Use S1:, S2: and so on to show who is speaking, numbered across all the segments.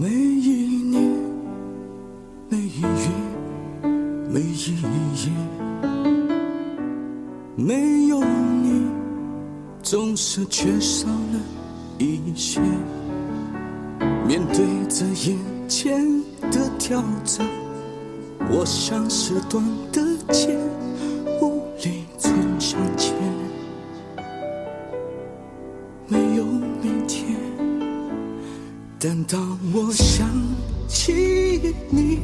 S1: 每一年，每一月，每一夜，没有你，总是缺少了一些。面对着眼前的挑战，我像是断的剑。当我想起你，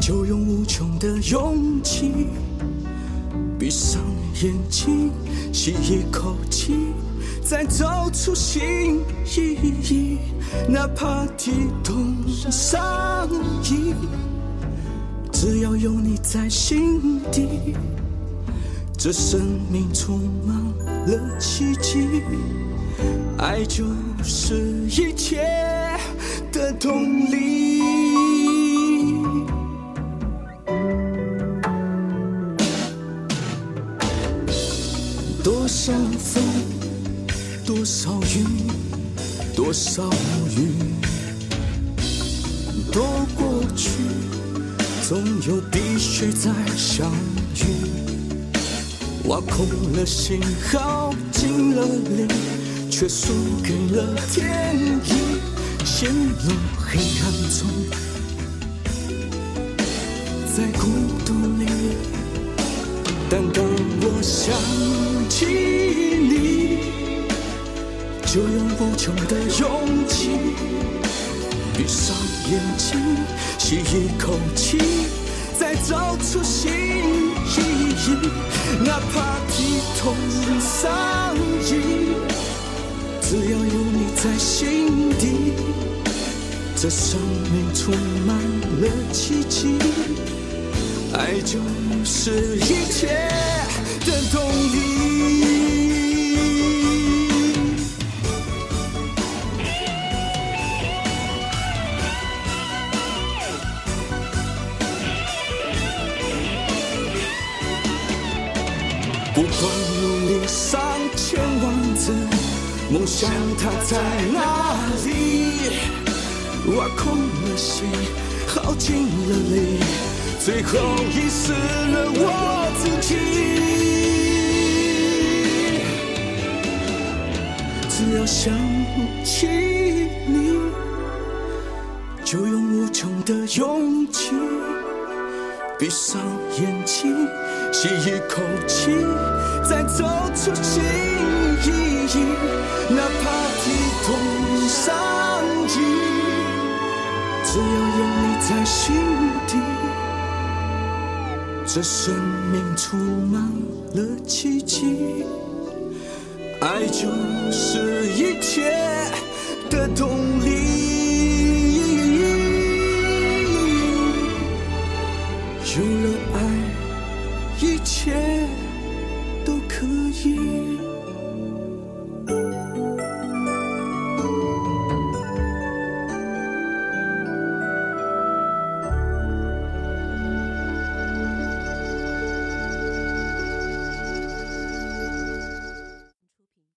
S1: 就用无穷的勇气，闭上眼睛，吸一口气，再走出新意义。哪怕体痛伤意，只要有你在心底，这生命充满了奇迹。爱就是一切的动力。多少风，多少雨，多少雨，都过去，总有必须再相遇。挖空了心，耗尽了力，却输给了天意，陷入黑暗中，在孤独里。但当我想起你，就用无穷的勇气，闭上眼睛，吸一口气，再找出新意义。哪怕体痛伤，在心底，这生命充满了奇迹。爱就是一切的动力。不管努力上千万次，梦想它在哪里？挖空了心，耗尽了力。最后遗失了我自己。只要想起你，就用无穷的勇气，闭上眼睛，吸一口气，再走出新这生命充满了奇迹。爱就是一切的动力。有了爱一切都可以。